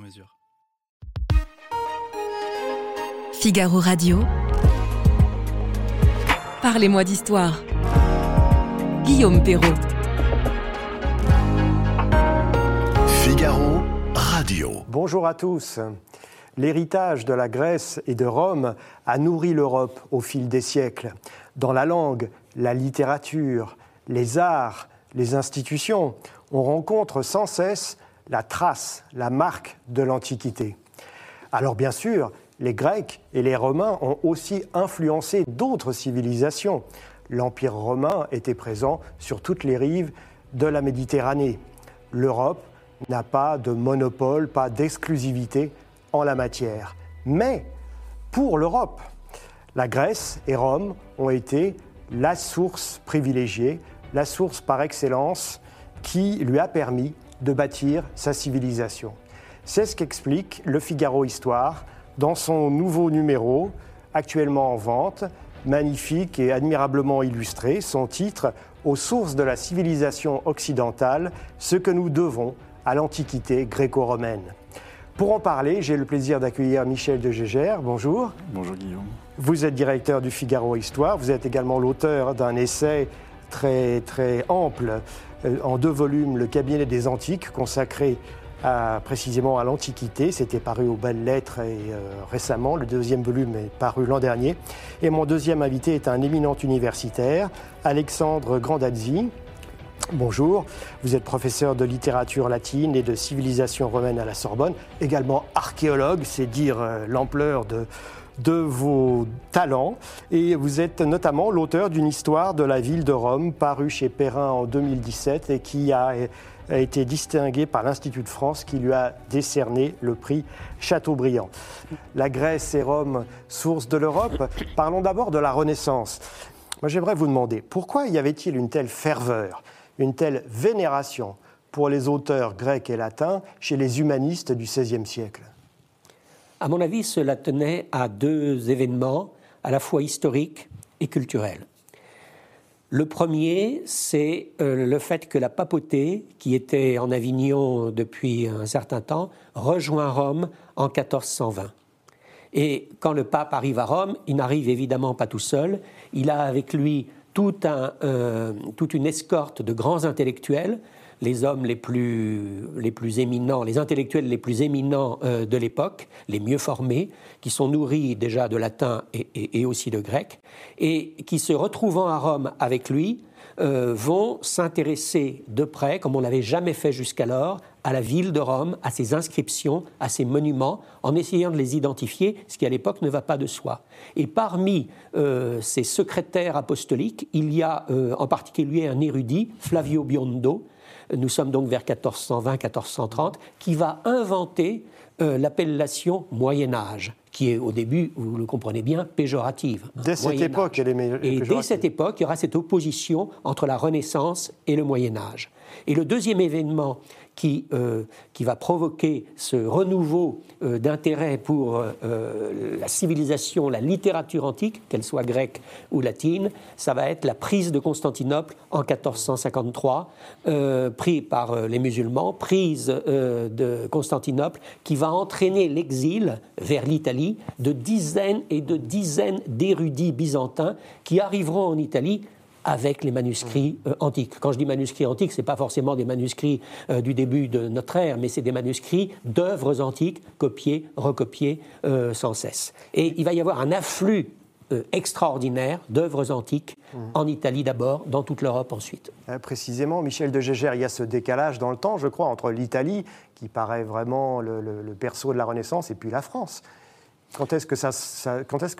mesure. Figaro Radio. Parlez-moi d'histoire. Guillaume Perrault. Figaro Radio. Bonjour à tous. L'héritage de la Grèce et de Rome a nourri l'Europe au fil des siècles. Dans la langue, la littérature, les arts, les institutions, on rencontre sans cesse la trace, la marque de l'Antiquité. Alors bien sûr, les Grecs et les Romains ont aussi influencé d'autres civilisations. L'Empire romain était présent sur toutes les rives de la Méditerranée. L'Europe n'a pas de monopole, pas d'exclusivité en la matière. Mais pour l'Europe, la Grèce et Rome ont été la source privilégiée, la source par excellence qui lui a permis de bâtir sa civilisation. C'est ce qu'explique le Figaro Histoire dans son nouveau numéro, actuellement en vente, magnifique et admirablement illustré, son titre Aux sources de la civilisation occidentale, ce que nous devons à l'Antiquité gréco-romaine. Pour en parler, j'ai le plaisir d'accueillir Michel de Gégère. Bonjour. Bonjour Guillaume. Vous êtes directeur du Figaro Histoire. Vous êtes également l'auteur d'un essai très, très ample euh, en deux volumes, Le cabinet des antiques, consacré précisément à l'Antiquité. C'était paru aux Belles Lettres et, euh, récemment. Le deuxième volume est paru l'an dernier. Et mon deuxième invité est un éminent universitaire, Alexandre Grandazzi. Bonjour, vous êtes professeur de littérature latine et de civilisation romaine à la Sorbonne, également archéologue, c'est dire euh, l'ampleur de, de vos talents. Et vous êtes notamment l'auteur d'une histoire de la ville de Rome, parue chez Perrin en 2017 et qui a, été distinguée par l'Institut de France qui lui a décerné le prix Chateaubriand. La Grèce et Rome, source de l'Europe. Parlons d'abord de la Renaissance. Moi, j'aimerais vous demander pourquoi y avait-il une telle ferveur, une telle vénération pour les auteurs grecs et latins chez les humanistes du XVIe siècle? À mon avis, cela tenait à deux événements à la fois historiques et culturels. Le premier, c'est euh, le fait que la papauté, qui était en Avignon depuis un certain temps, rejoint Rome en 1420. Et quand le pape arrive à Rome, il n'arrive évidemment pas tout seul. Il a avec lui euh, toute une escorte de grands intellectuels, les hommes les plus, les plus éminents, les intellectuels les plus éminents euh, de l'époque, les mieux formés, qui sont nourris déjà de latin et, aussi de grec, et qui se retrouvant à Rome avec lui, euh, vont s'intéresser de près, comme on n'avait jamais fait jusqu'alors, à la ville de Rome, à ses inscriptions, à ses monuments, en essayant de les identifier, ce qui à l'époque ne va pas de soi. Et parmi euh, ces secrétaires apostoliques, il y a en particulier un érudit, Flavio Biondo, nous sommes donc vers 1420-1430, qui va inventer euh, l'appellation Moyen Âge, qui est au début, vous le comprenez bien, péjorative. Dès cette Moyen époque, Âge. elle est mé- Et dès cette époque, il y aura cette opposition entre la Renaissance et le Moyen Âge. Et le deuxième événement qui, euh, qui va provoquer ce renouveau euh, d'intérêt pour euh, la civilisation, la littérature antique, qu'elle soit grecque ou latine, ça va être la prise de Constantinople en 1453, euh, pris par les musulmans, prise de Constantinople, qui va entraîner l'exil vers l'Italie de dizaines et de dizaines d'érudits byzantins qui arriveront en Italie avec les manuscrits euh, antiques. Quand je dis manuscrits antiques, ce n'est pas forcément des manuscrits euh, du début de notre ère, mais c'est des manuscrits d'œuvres antiques, copiés, recopiés euh, sans cesse. Et il va y avoir un afflux extraordinaire d'œuvres antiques en Italie d'abord, dans toute l'Europe ensuite. Précisément, Michel de Gégère, il y a ce décalage dans le temps, je crois, entre l'Italie, qui paraît vraiment le, le- le berceau de la Renaissance, et puis la France. Quand est-ce que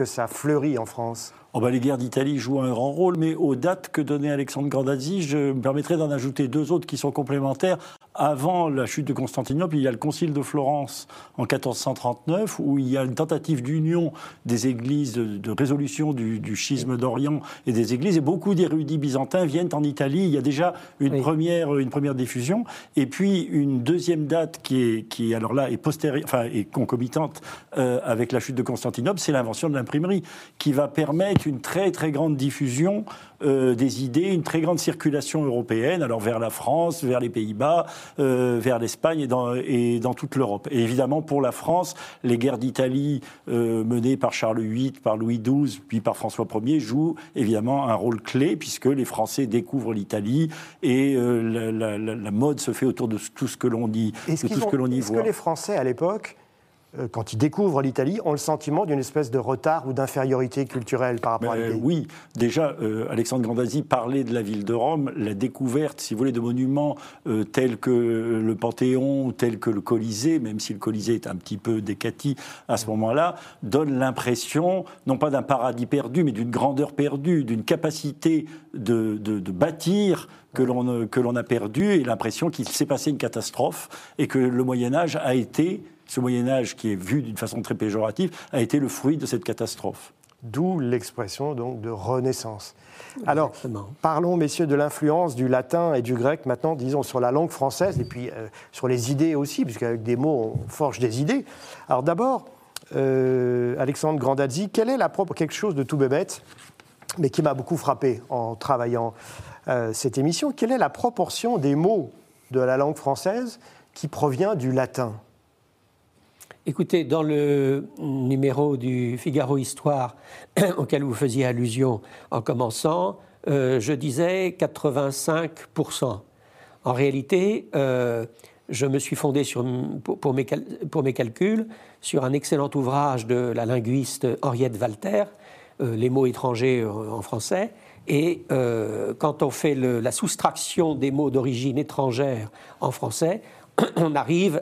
ça, fleurit en France? Oh bah, les guerres d'Italie jouent un grand rôle, mais aux dates que donnait Alexandre Grandazzi, je me permettrai d'en ajouter deux autres qui sont complémentaires. Avant la chute de Constantinople, il y a le Concile de Florence en 1439, où il y a une tentative d'union des églises, de, résolution du, schisme d'Orient et des églises, et beaucoup d'érudits byzantins viennent en Italie. Il y a déjà une, première, une première diffusion, et puis une deuxième date qui est, qui alors là, est enfin, est concomitante euh, avec la chute de Constantinople, c'est l'invention de l'imprimerie, qui va permettre une très très grande diffusion euh, des idées, une très grande circulation européenne, alors vers la France, vers les Pays-Bas, euh, vers l'Espagne et dans, et dans toute l'Europe. Et évidemment, pour la France, les guerres d'Italie euh, menées par Charles VIII, par Louis XII, puis par François Ier jouent évidemment un rôle clé, puisque les Français découvrent l'Italie et la, la, mode se fait autour de tout ce que l'on dit, de tout ce que l'on y voit. Est-ce que les Français, à l'époque, euh, quand ils découvrent l'Italie, ont le sentiment d'une espèce de retard ou d'infériorité culturelle par rapport à l'Italie Oui, déjà, euh, Alexandre Grandazzi parlait de la ville de Rome. La découverte, si vous voulez, de monuments euh, tels que le Panthéon ou tels que le Colisée, même si le Colisée est un petit peu décati à ce moment-là, donne l'impression, non pas d'un paradis perdu, mais d'une grandeur perdue, d'une capacité de, de bâtir que l'on a perdu et l'impression qu'il s'est passé une catastrophe et que le Moyen Âge a été ce Moyen Âge qui est vu d'une façon très péjorative, a été le fruit de cette catastrophe. D'où l'expression donc de renaissance. Alors, parlons, messieurs, de l'influence du latin et du grec maintenant, disons, sur la langue française et puis euh, sur les idées aussi, puisqu'avec des mots, on forge des idées. Alors d'abord, euh, Alexandre Grandazzi, quelle est la propre, quelque chose de tout bébête, mais qui m'a beaucoup frappé en travaillant euh, cette émission, quelle est la proportion des mots de la langue française qui provient du latin? Écoutez, dans le numéro du Figaro Histoire auquel vous faisiez allusion en commençant, euh, je disais 85%. En réalité, euh, je me suis fondé sur, pour, mes, pour, mes, calculs sur un excellent ouvrage de la linguiste Henriette Walter, euh, Les mots étrangers en français. Et quand on fait la soustraction des mots d'origine étrangère en français, on arrive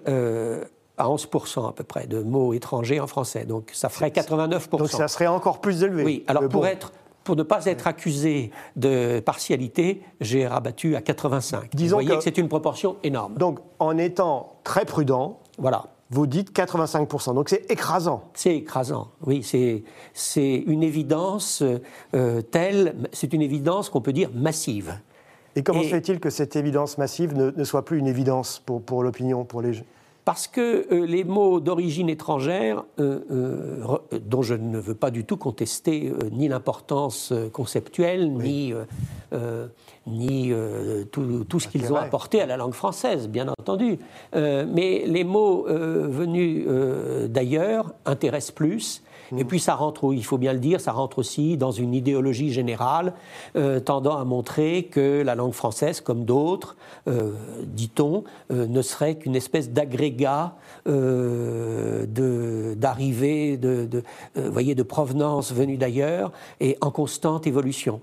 à 11% à peu près de mots étrangers en français. Donc ça ferait 89%. Donc ça serait encore plus élevé. Oui, alors pour, être, pour ne pas être accusé de partialité, j'ai rabattu à 85. Disons Vous voyez que, c'est une proportion énorme. Donc en étant très prudent, voilà. vous dites 85%. Donc c'est écrasant. C'est écrasant, oui. C'est une évidence euh, telle, c'est une évidence qu'on peut dire massive. Et comment se fait-il que cette évidence massive ne, ne, soit plus une évidence pour, pour l'opinion, pour les parce que euh, les mots d'origine étrangère, euh, euh, dont je ne veux pas du tout contester ni l'importance conceptuelle, ni, ni tout, ce qu'ils ont apporté à la langue française, bien entendu, mais les mots venus d'ailleurs intéressent plus et puis ça rentre, il faut bien le dire, ça rentre aussi dans une idéologie générale euh, tendant à montrer que la langue française, comme d'autres, euh, dit-on, euh, ne serait qu'une espèce d'agrégat d'arrivée, de, de, voyez, de provenance venue d'ailleurs et en constante évolution,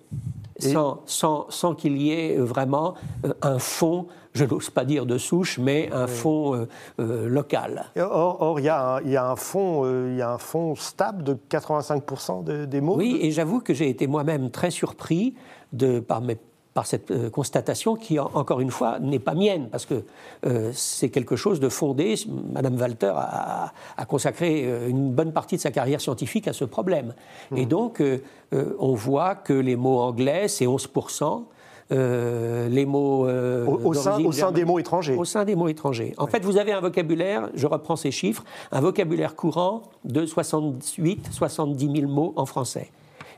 sans, sans, sans qu'il y ait vraiment un fond je n'ose pas dire de souche, mais un fonds euh, euh, local. Or, il, y a un, il, y a un fonds, euh, il y a un fonds stable de 85% des mots Oui, et j'avoue que j'ai été moi-même très surpris de, par mes par cette constatation qui, encore une fois, n'est pas mienne, parce que c'est quelque chose de fondé. Madame Walter a, consacré une bonne partie de sa carrière scientifique à ce problème. Et mmh. donc, on voit que les mots anglais, c'est 11%, euh, les mots. Euh, au, sein, au sein des mots étrangers. Au sein des mots étrangers. En fait, vous avez un vocabulaire, je reprends ces chiffres, un vocabulaire courant de 68, 70 000 mots en français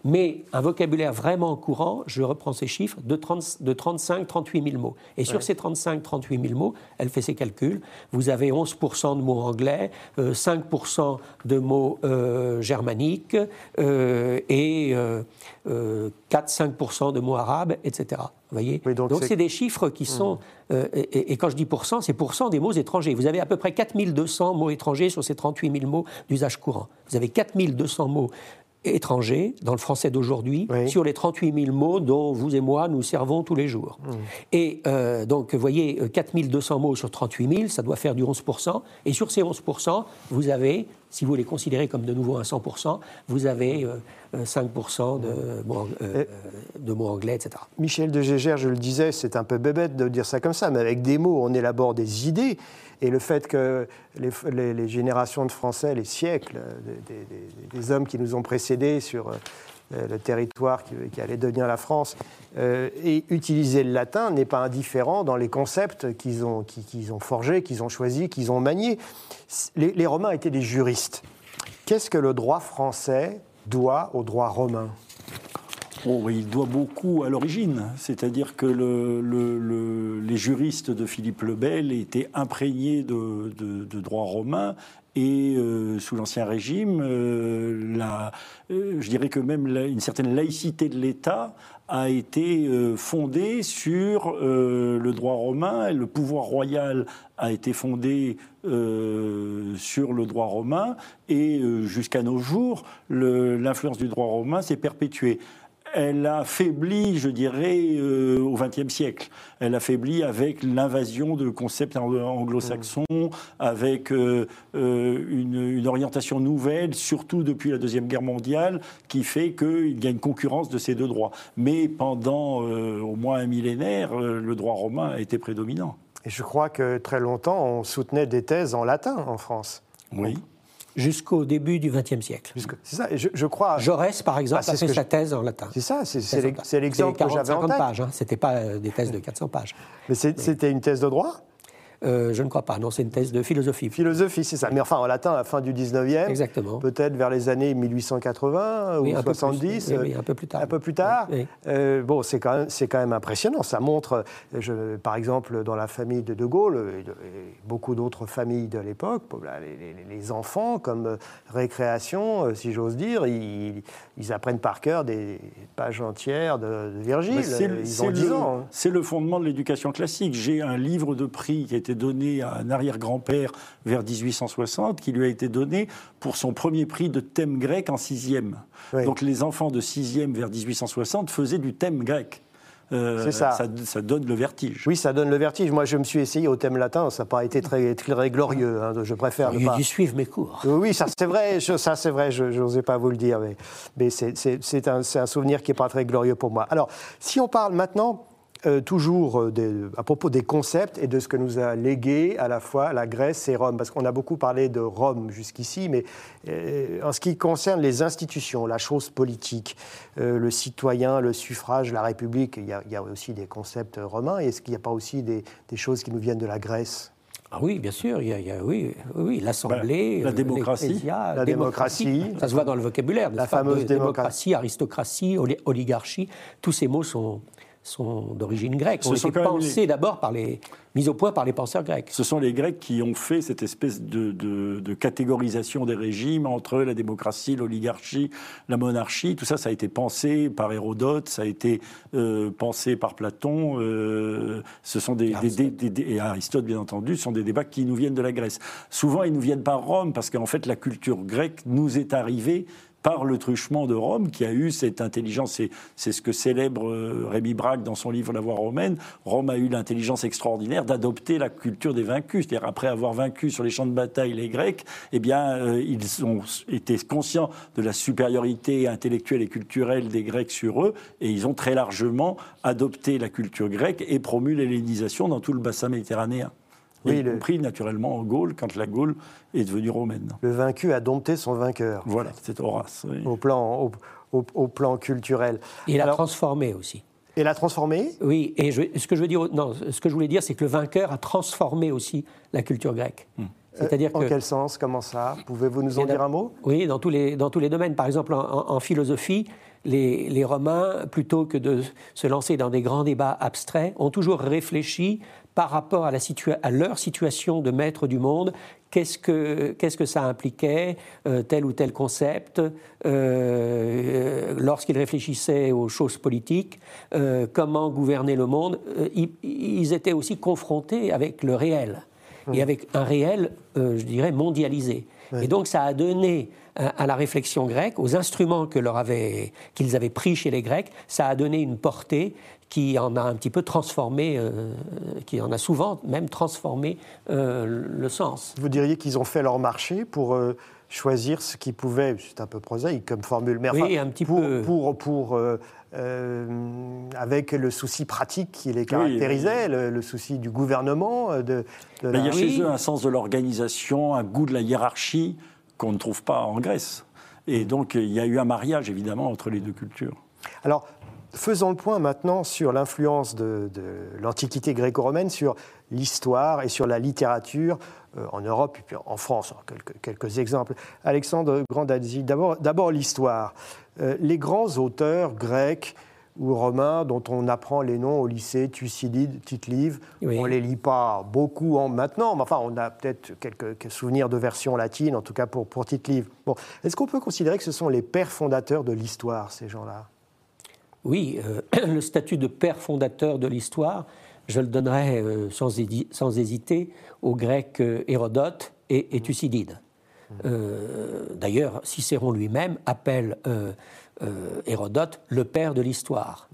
mais un vocabulaire vraiment courant, je reprends ces chiffres, de, 30, de 35-38 000 mots. Et sur ces 35-38 000 mots, elle fait ses calculs, vous avez 11% de mots anglais, 5 euh, de mots euh, germaniques euh, et 4-5% de mots arabes, etc. Vous voyez Donc c'est des chiffres qui sont... Mmh. Et, et, quand je dis pourcent, c'est pourcent des mots étrangers. Vous avez à peu près 4200 mots étrangers sur ces 38 000 mots d'usage courant. Vous avez 4200 mots étrangers dans le français d'aujourd'hui sur les 38 000 mots dont vous et moi nous servons tous les jours. Mmh. Et euh, donc, vous voyez, 4 200 mots sur 38 000, ça doit faire du 11% Et sur ces 11% vous avez si vous les considérez comme de nouveau un 100%, vous avez euh, euh, 5% de mots, euh, de mots anglais, etc. Michel de Gégère, je le disais, c'est un peu bébête de dire ça comme ça, mais avec des mots, on élabore des idées. Et le fait que les, générations de Français, les siècles, euh, des, hommes qui nous ont précédés sur euh, le territoire qui, allait devenir la France, euh, et le latin n'est pas indifférent dans les concepts qu'ils ont, forgés, qu'ils ont choisis, qu'ils ont maniés. Les Romains étaient des juristes. Qu'est-ce que le droit français doit au droit romain? Oh, il doit beaucoup à l'origine, c'est-à-dire que le- le- le- les juristes de Philippe le Bel étaient imprégnés de, droit romain et euh, sous l'Ancien Régime, euh, euh, je dirais que même une certaine laïcité de l'État a été fondée sur le droit romain, et le pouvoir royal a été fondé sur le droit romain, et jusqu'à nos jours, l'influence du droit romain s'est perpétuée elle a faibli, je dirais, euh, au XXe siècle. Elle a faibli avec l'invasion de concepts ang- anglo-saxons, avec euh, euh, une, une orientation nouvelle, surtout depuis la Deuxième Guerre mondiale, qui fait qu'il y a une concurrence de ces deux droits. Mais pendant euh, au moins un millénaire, le droit romain a été prédominant. Et je crois que très longtemps, on soutenait des thèses en latin en France. Oui. Jusqu'au début du XXe siècle. C'est ça, je, je crois. Jaurès, par exemple, Ah, c'est a fait sa je- thèse en latin. C'est ça, c'est- l'exemple que C'était j'avais en 40-50 tête. pages, hein. c'était pas euh, des thèses de 400 pages. Mais c'était une thèse de droit? Euh, je ne crois pas, non, c'est une thèse de philosophie. Philosophie, c'est ça. Mais enfin, en latin, à la fin du 19e, Exactement. peut-être vers les années 1880 Oui, ou un peu plus. 70. Oui, un peu plus tard. Un peu plus tard. Oui, oui. Euh, bon, c'est quand, même- c'est quand même impressionnant. Ça montre, je- par exemple, dans la famille de De Gaulle, et, de- et beaucoup d'autres familles de l'époque, les, les- les enfants, comme euh, récréation, si j'ose dire, ils, ils apprennent par cœur des pages entières de, de Virgile. C'est le- ils c'est ont 10 le- ans. hein. C'est le fondement de l'éducation classique. J'ai un livre de prix qui a été donné à un arrière-grand-père vers 1860, qui lui a été donné pour son premier prix de thème grec en sixième. Oui. Donc les enfants de sixième vers 1860 faisaient du thème grec. Euh, C'est ça. ça. donne le vertige. Oui, ça donne le vertige. Moi, je me suis essayé au thème latin, ça n'a pas été très, très glorieux. hein. Je préfère ne pas. ils suivent mes cours. Oui, ça c'est vrai, je- ça c'est vrai, je n'osais pas vous le dire, mais, mais c'est- un, c'est un souvenir qui n'est pas très glorieux pour moi. Alors, si on parle maintenant euh, toujours euh, des- à propos des concepts et de ce que nous a légué à la fois la Grèce et Rome, parce qu'on a beaucoup parlé de Rome jusqu'ici, mais euh, en ce qui concerne les institutions, la chose politique, euh, le citoyen, le suffrage, la République, il y a, il y a aussi des concepts romains. Est-ce qu'il n'y a pas aussi des, des choses qui nous viennent de la Grèce? Ah oui, bien sûr, il y a, il y a- oui, oui, l'Assemblée, Ben, la démocratie. La démocratie. Ça se voit dans le vocabulaire. La pas fameuse De- démocratie. démocratie, aristocratie, oli- oligarchie, tous ces mots sont, sont d'origine grecque. Ce Ont sont été pensés les- d'abord par les, mis au point par les penseurs grecs. Ce sont les Grecs qui ont fait cette espèce de, de- de catégorisation des régimes entre la démocratie, l'oligarchie, la monarchie. Tout ça, ça a été pensé par Hérodote, ça a été euh, pensé par Platon. euh, ce sont des- des- et Aristote, bien entendu, ce sont des débats qui nous viennent de la Grèce. Souvent, ils nous viennent par Rome, parce qu'en fait, la culture grecque nous est arrivée par le truchement de Rome, qui a eu cette intelligence, c'est- ce que célèbre euh, Rémi Braque dans son livre La voie romaine, Rome a eu l'intelligence extraordinaire d'adopter la culture des vaincus. C'est-à-dire, après avoir vaincu sur les champs de bataille les Grecs, eh bien, euh, ils ont été conscients de la supériorité intellectuelle et culturelle des Grecs sur eux, et ils ont très largement adopté la culture grecque et promu l'hellénisation dans tout le bassin méditerranéen. Oui, y le- compris naturellement en Gaule, quand la Gaule est devenue romaine. Le vaincu a dompté son vainqueur. Voilà, c'est Horace. oui. au plan, au, au- au plan culturel. Et il a transformé aussi. Et l'a transformé? Oui, et je, ce que je veux dire, non, ce que je voulais dire, c'est que le vainqueur a transformé aussi la culture grecque. C'est-à-dire Euh, En que quel sens? Comment ça? Pouvez-vous nous en dire un mot? Oui, dans tous les, dans tous les domaines. Par exemple, en, en- en philosophie, les, les Romains, plutôt que de se lancer dans des grands débats abstraits, ont toujours réfléchi par rapport à, la situa- à leur situation de maître du monde. Qu'est-ce que, qu'est-ce que ça impliquait, euh, tel ou tel concept, euh, lorsqu'ils réfléchissaient aux choses politiques, euh, comment gouverner le monde. euh, ils, ils étaient aussi confrontés avec le réel, et avec un réel, euh, je dirais, mondialisé. Et donc ça a donné à, la réflexion grecque, aux instruments que leur avaient- qu'ils avaient pris chez les Grecs, ça a donné une portée qui en a un petit peu transformé, euh, qui en a souvent même transformé euh, le sens. Vous diriez qu'ils ont fait leur marché pour, euh, choisir ce qui pouvait, c'est un peu prosaïque comme formule, mais Oui, enfin, un petit pour, peu. pour, pour, euh, euh, avec le souci pratique qui les caractérisait, le, le souci du gouvernement, de, de Mais il y a Oui. chez eux un sens de l'organisation, un goût de la hiérarchie qu'on ne trouve pas en Grèce. Et donc, il y a eu un mariage, évidemment, entre les deux cultures. Alors, faisons le point maintenant sur l'influence de, de l'Antiquité gréco-romaine sur l'histoire et sur la littérature euh, en Europe et puis en France. Quelques, quelques exemples. Alexandre Grandazzi, d'abord, d'abord l'histoire. Euh, les grands auteurs grecs ou romains dont on apprend les noms au lycée, Thucydide, Tite-Live, Oui. on ne les lit pas beaucoup en, maintenant, mais enfin, on a peut-être quelques, quelques souvenirs de versions latines, en tout cas pour, pour Tite-Live. Bon, Est-ce qu'on peut considérer que ce sont les pères fondateurs de l'histoire, ces gens-là? Oui, euh, le statut de père fondateur de l'histoire, je le donnerais euh, sans, hésiter aux Grecs euh, Hérodote et, et Thucydide. D'ailleurs, Cicéron lui-même appelle euh, Hérodote le père de l'histoire.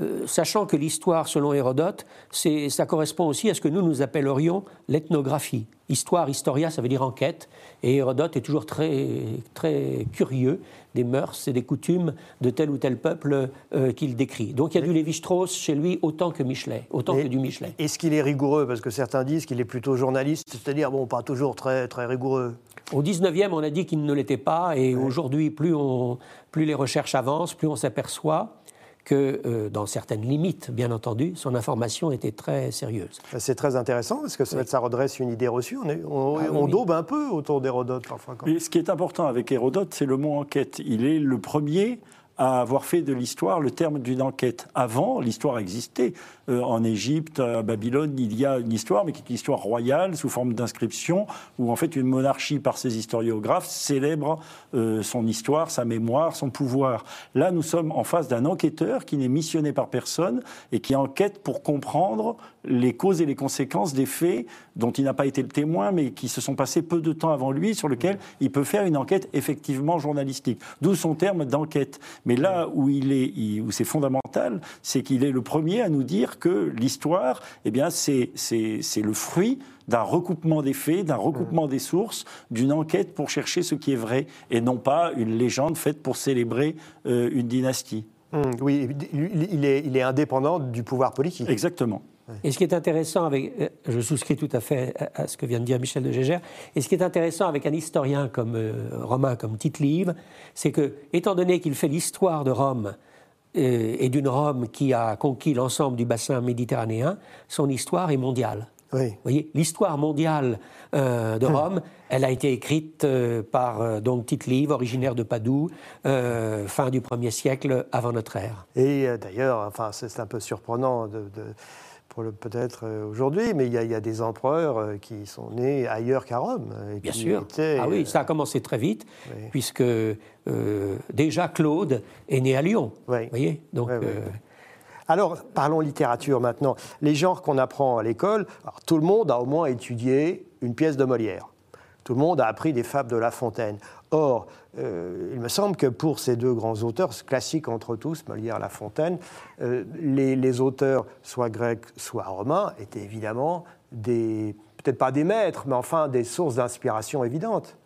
Euh, sachant que l'histoire, selon Hérodote, ça correspond aussi à ce que nous nous appellerions l'ethnographie. Histoire, historia, ça veut dire enquête. Et Hérodote est toujours très, très curieux des mœurs et des coutumes de tel ou tel peuple euh, qu'il décrit. Donc il y a du Lévi-Strauss chez lui autant que Michelet, autant Et- que du Michelet. Est-ce qu'il est rigoureux? Parce que certains disent qu'il est plutôt journaliste, c'est-à-dire, bon, pas toujours très, très rigoureux. Au 19e, on a dit qu'il ne l'était pas, et aujourd'hui, plus, on- plus les recherches avancent, plus on s'aperçoit que, euh, dans certaines limites, bien entendu, son information était très sérieuse. C'est très intéressant, parce que ça, ça redresse une idée reçue. On, est- on- Ah oui, on oui. daube un peu autour d'Hérodote, parfois. quand- Et ce qui est important avec Hérodote, c'est le mot enquête. Il est le premier à avoir fait de l'histoire le terme d'une enquête. Avant, l'histoire existait. Euh, en Égypte, à Babylone, il y a une histoire, mais qui est une histoire royale, sous forme d'inscription, où en fait une monarchie, par ses historiographes, célèbre euh, son histoire, sa mémoire, son pouvoir. Là, nous sommes en face d'un enquêteur qui n'est missionné par personne et qui enquête pour comprendre les causes et les conséquences des faits dont il n'a pas été le témoin, mais qui se sont passés peu de temps avant lui, sur lequel il peut faire une enquête effectivement journalistique. D'où son terme d'enquête. Mais là où il est, où c'est fondamental, c'est qu'il est le premier à nous dire que l'histoire, eh bien, c'est le fruit d'un recoupement des faits, d'un recoupement des sources, d'une enquête pour chercher ce qui est vrai, et non pas une légende faite pour célébrer euh, une dynastie. Hum, oui, il il est, il est indépendant du pouvoir politique. Exactement. Et ce qui est intéressant avec, euh, je souscris tout à fait à ce que vient de dire Michel de Gégère, et ce qui est intéressant avec un historien comme euh, romain comme Tite-Live, c'est que, étant donné qu'il fait l'histoire de Rome euh, et d'une Rome qui a conquis l'ensemble du bassin méditerranéen, son histoire est mondiale. Oui. Vous voyez, l'histoire mondiale euh, de Rome, elle a été écrite euh, par euh, donc Tite-Live, originaire de Padoue, fin du 1er siècle avant notre ère. Et d'ailleurs, enfin, c'est un peu surprenant de, peut-être euh, aujourd'hui, mais il y, a, il y a des empereurs euh, qui sont nés ailleurs qu'à Rome. et Bien sûr. étaient, ah oui, euh, ça a commencé très vite, Oui. puisque euh, déjà Claude est né à Lyon. Oui. Vous voyez Donc, Oui, euh, Alors, parlons littérature maintenant. Les genres qu'on apprend à l'école, tout le monde a au moins étudié une pièce de Molière. Tout le monde a appris des fables de La Fontaine. Or, euh, il me semble que pour ces deux grands auteurs, classiques entre tous, Molière et La Fontaine, euh, les, les auteurs, soit grecs, soit romains, étaient évidemment des, peut-être pas des maîtres, mais enfin des sources d'inspiration évidentes.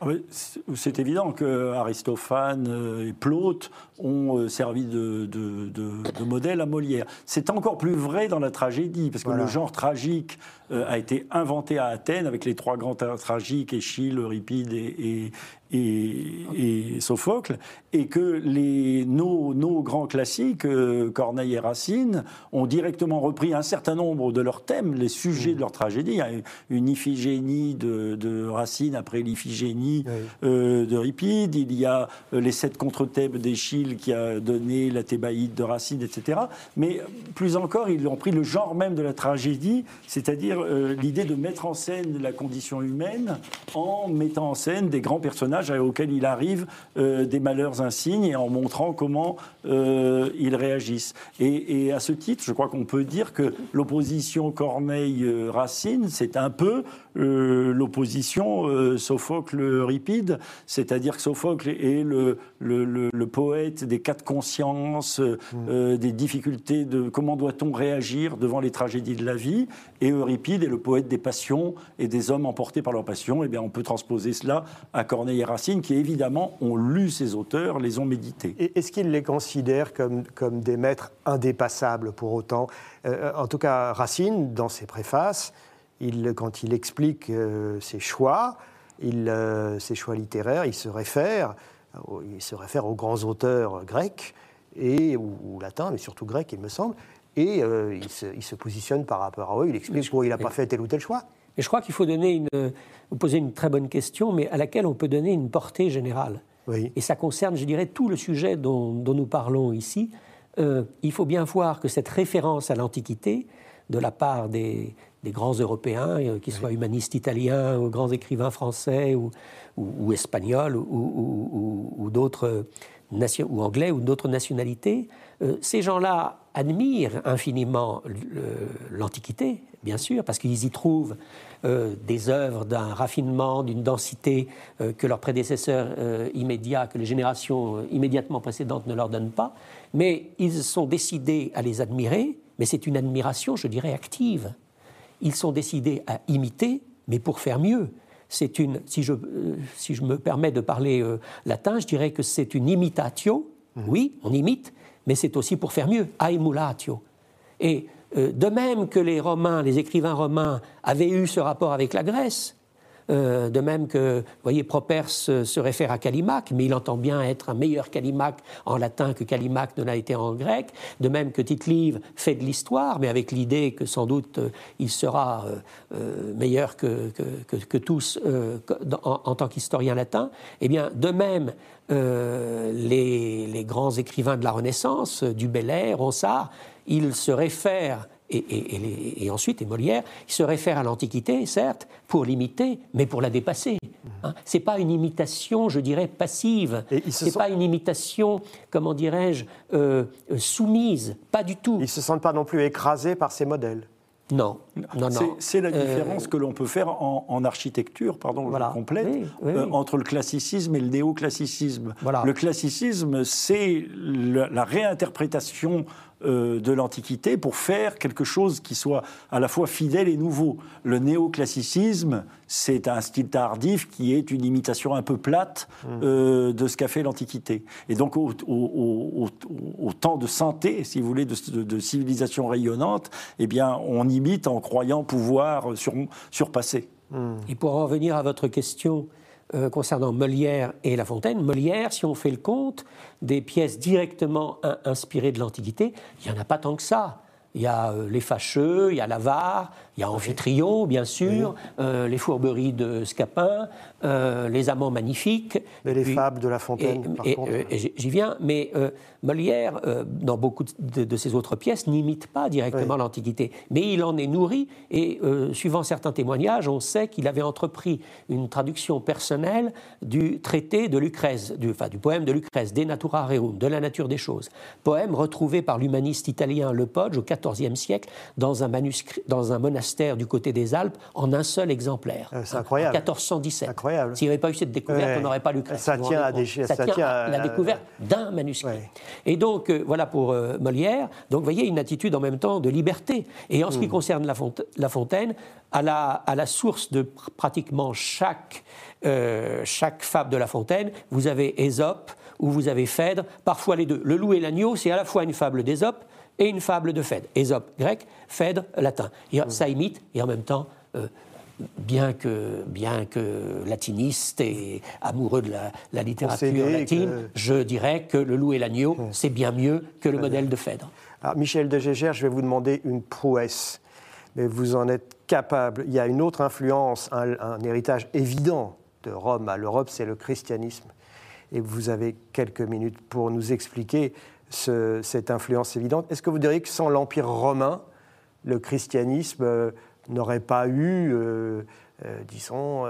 Ah c'est- évident que Aristophane euh, et Plaute ont servi de, de- de- de modèle à Molière. C'est encore plus vrai dans la tragédie, parce que Voilà. le genre tragique a été inventé à Athènes avec les trois grands tra- tragiques, Échille, Euripide et, et, et- et Sophocle, et que les, nos, nos grands classiques, euh, Corneille et Racine, ont directement repris un certain nombre de leurs thèmes, les sujets de leur tragédie. Il y a une Iphigénie de, de Racine après l'Iphigénie Oui. euh, d'Euripide, il y a euh, les sept contre-thèbes d'Échille qui a donné la Thébaïde de Racine, etc. Mais euh, plus encore, ils ont pris le genre même de la tragédie, c'est-à-dire euh, l'idée de mettre en scène la condition humaine en mettant en scène des grands personnages auxquels il arrive euh, des malheurs insignes et en montrant comment euh, ils réagissent. Et, et à ce titre, je crois qu'on peut dire que l'opposition Corneille-Racine, c'est un peu euh, l'opposition euh, Sophocle-Euripide, c'est-à-dire que Sophocle est le, le, poète des quatre consciences, mm. des difficultés de comment doit-on réagir devant les tragédies de la vie, et Euripide est le poète des passions et des hommes emportés par leurs passions. Eh bien, on peut transposer cela à Corneille et Racine, qui évidemment ont lu ces auteurs, les ont médités. Est-ce qu'ils les considèrent comme, comme des maîtres indépassables pour autant? En tout cas, Racine, dans ses préfaces, quand il explique euh, ses choix, euh, ses choix littéraires, il se réfère, il se réfère aux grands auteurs grecs et ou, latins, mais surtout grecs, il me semble, et euh, il, se, positionne par rapport à eux. Il explique pourquoi il n'a pas fait tel ou tel choix. Et je crois qu'il faut donner une, vous poser une très bonne question, mais à laquelle on peut donner une portée générale. Et ça concerne, je dirais, tout le sujet dont, nous parlons ici. il faut bien voir que cette référence à l'Antiquité, de la part des, des grands Européens, euh, qu'ils soient humanistes italiens ou grands écrivains français ou, ou, espagnols ou, d'autres ou anglais ou d'autres nationalités, euh, ces gens-là admirent infiniment l'Antiquité, bien sûr, parce qu'ils y trouvent euh, des œuvres d'un raffinement, d'une densité que leurs prédécesseurs immédiats, que les générations immédiatement précédentes ne leur donnent pas. Mais ils sont décidés à les admirer, mais c'est une admiration, je dirais, active ils sont décidés à imiter, mais pour faire mieux. C'est une, si je, euh, si je me permets de parler euh, latin, je dirais que c'est une imitatio. Mhm. Oui, on imite, mais c'est aussi pour faire mieux, aemulatio. Et euh, de même que les Romains, les écrivains romains avaient eu ce rapport avec la Grèce, euh, de même que, vous voyez, se réfère à Callimaque, mais il entend bien être un meilleur Callimaque en latin que Callimaque ne l'a été en grec. De même que Tite-Live fait de l'histoire, mais avec l'idée que sans doute euh, il sera euh, meilleur que, tous en, tant qu'historien latin. Eh bien, de même, les, les, grands écrivains de la Renaissance, du Bel Ronsard, ils se réfèrent et, ensuite, et Molière, il se réfère à l'Antiquité, certes, pour l'imiter, mais pour la dépasser. Hein. Ce n'est pas une imitation, je dirais, passive. Ce n'est pas une imitation, comment dirais-je, euh, soumise. Pas du tout. Ils ne se sentent pas non plus écrasés par ces modèles. Non, non, non. C'est la différence euh, que l'on peut faire en, architecture, pardon, voilà. complète, euh, entre le classicisme et le néoclassicisme. Voilà. Le classicisme, c'est la réinterprétation euh, de l'Antiquité pour faire quelque chose qui soit à la fois fidèle et nouveau. Le néoclassicisme, c'est un style tardif qui est une imitation un peu plate euh, de ce qu'a fait l'Antiquité. Et donc au, temps de santé, si vous voulez, de, civilisation rayonnante, eh bien on imite en croyant pouvoir sur, surpasser. Mmh. Et pour en revenir à votre question, euh, concernant Molière et La Fontaine. Molière, si on fait le compte des pièces directement inspirées de l'Antiquité, il n'y en a pas tant que ça. Il y a euh, Les Fâcheux, il y a L'Avare, il y a Amphitryon, bien sûr, euh, les fourberies de Scapin, euh, les amants magnifiques. Mais les fables de La Fontaine, et, par contre. J'y viens, mais Molière, dans beaucoup de, ses autres pièces, n'imite pas directement l'Antiquité. Mais il en est nourri, et suivant certains témoignages, on sait qu'il avait entrepris une traduction personnelle du traité de Lucrèce, du, enfin, du poème de Lucrèce, De Natura Rerum, de la nature des choses. Poème retrouvé par l'humaniste italien Le Pogge au XIVe siècle dans un, manuscrit, dans un monastère du côté des Alpes en un seul exemplaire. Euh, c'est incroyable. En 1417. Incroyable. S'il n'y avait pas eu cette découverte, on n'aurait pas Lucrèce. Ça tient à, ça tient à la découverte d'un manuscrit. Et donc, euh, voilà pour euh, Molière. Donc, vous voyez, une attitude en même temps de liberté. Et en ce qui hmm. concerne la, Fontaine, à la, à la, source de pratiquement chaque, chaque fable de La Fontaine, vous avez Ésope ou vous avez Phèdre, parfois les deux. Le loup et l'agneau, c'est à la fois une fable d'Ésope et une fable de Phèdre. Ésope grec, Phèdre latin. Et ça imite, et en même temps, euh, bien, que, bien que latiniste et amoureux de la, littérature latine, je dirais que Le loup et l'agneau, c'est bien mieux que le modèle de Phèdre. Alors, Michel de Gégère, je vais vous demander une prouesse, mais vous en êtes capable. Il y a une autre influence, un, un héritage évident de Rome à l'Europe, c'est le christianisme. Et vous avez quelques minutes pour nous expliquer cette influence évidente. Est-ce que vous diriez que sans l'Empire romain, le christianisme euh, n'aurait pas eu, euh, euh, disons,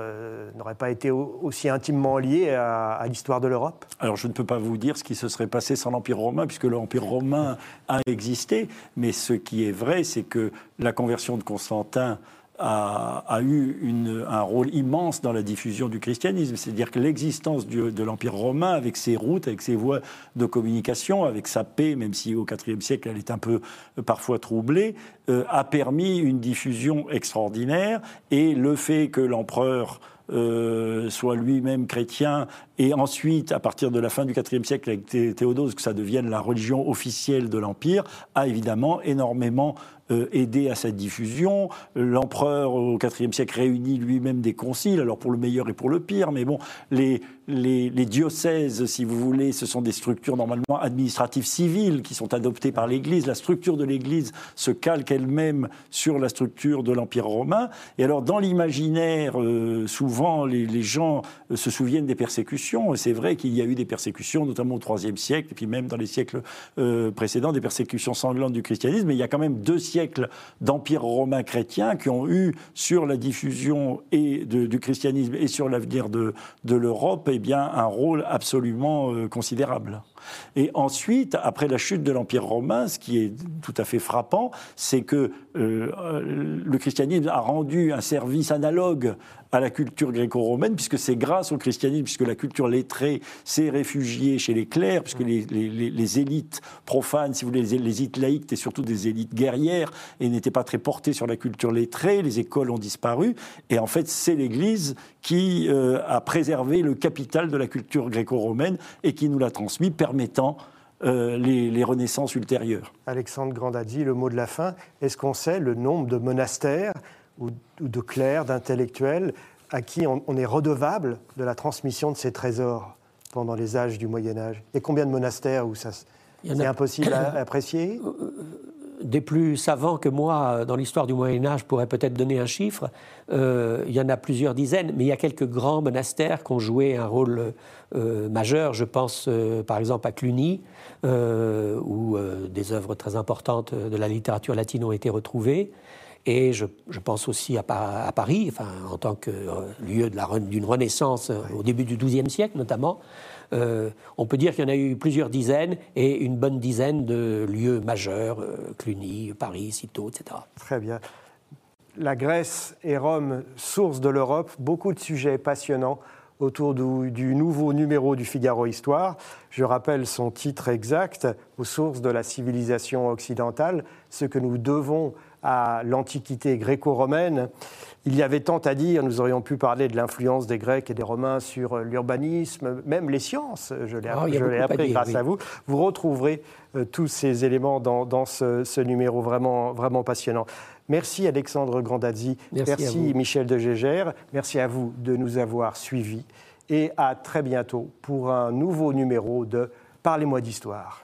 n'aurait pas été aussi intimement lié à, l'histoire de l'Europe? Alors je ne peux pas vous dire ce qui se serait passé sans l'Empire romain, puisque l'Empire romain a existé, mais ce qui est vrai, c'est que la conversion de Constantin a, eu un rôle immense dans la diffusion du christianisme. C'est-à-dire que l'existence de l'Empire romain, avec ses routes, avec ses voies de communication, avec sa paix, même si au IVe siècle elle est un peu euh, parfois troublée, euh, a permis une diffusion extraordinaire. Et le fait que l'empereur euh, soit lui-même chrétien, et ensuite, à partir de la fin du IVe siècle, avec Théodose, que ça devienne la religion officielle de l'Empire, a évidemment énormément euh, aidé à sa diffusion. L'empereur, au IVe siècle, réunit lui-même des conciles, alors pour le meilleur et pour le pire, mais bon, les, diocèses, si vous voulez, ce sont des structures normalement administratives civiles qui sont adoptées par l'Église. La structure de l'Église se calque elle-même sur la structure de l'Empire romain. Et alors, dans l'imaginaire, euh, souvent, les, gens euh, se souviennent des persécutions. C'est vrai qu'il y a eu des persécutions, notamment au IIIe siècle, et puis même dans les siècles précédents, des persécutions sanglantes du christianisme. Mais il y a quand même deux siècles d'empire romain chrétien qui ont eu sur la diffusion et du christianisme et sur l'avenir de, de l'Europe eh bien, un rôle absolument euh, considérable. Et ensuite, après la chute de l'Empire romain, ce qui est tout à fait frappant, c'est que euh, le christianisme a rendu un service analogue à la culture gréco-romaine, puisque c'est grâce au christianisme, puisque la culture lettrée s'est réfugiée chez les clercs, puisque les, élites profanes, si vous voulez, les, élites laïques étaient surtout des élites guerrières et n'étaient pas très portées sur la culture lettrée, les écoles ont disparu, et en fait c'est l'Église qui euh, a préservé le capital de la culture gréco-romaine et qui nous l'a transmis, permettant euh, les, renaissances ultérieures. Alexandre Grandadzi, le mot de la fin. Est-ce qu'on sait le nombre de monastères ou, de clercs, d'intellectuels à qui on, est redevable de la transmission de ces trésors pendant les âges du Moyen Âge Et combien de monastères où ça c'est impossible à apprécier? Euh, euh, des plus savants que moi dans l'histoire du Moyen Âge pourraient peut-être donner un chiffre. Euh, il y en a plusieurs dizaines, mais il y a quelques grands monastères qui ont joué un rôle majeur. Je pense par exemple à Cluny, où des œuvres très importantes de la littérature latine ont été retrouvées. Et je, pense aussi à, Paris, enfin, en tant que euh, lieu d'une renaissance euh, au début du XIIe siècle notamment. Euh, on peut dire qu'il y en a eu plusieurs dizaines et une bonne dizaine de lieux majeurs, Cluny, Paris, Cîteaux, etc. Très bien. La Grèce et Rome, source de l'Europe, beaucoup de sujets passionnants autour du, du, nouveau numéro du Figaro Histoire. Je rappelle son titre exact, aux sources de la civilisation occidentale, ce que nous devons à l'Antiquité gréco-romaine. Il y avait tant à dire, nous aurions pu parler de l'influence des Grecs et des Romains sur l'urbanisme, même les sciences, je l'ai oh, appris, grâce à vous. Vous retrouverez euh, tous ces éléments dans, ce, numéro vraiment, vraiment passionnant. Merci Alexandre Grandazzi, merci, Michel de Gégère, merci à vous de nous avoir suivis et à très bientôt pour un nouveau numéro de Parlez-moi d'histoire.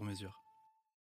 sur mesure.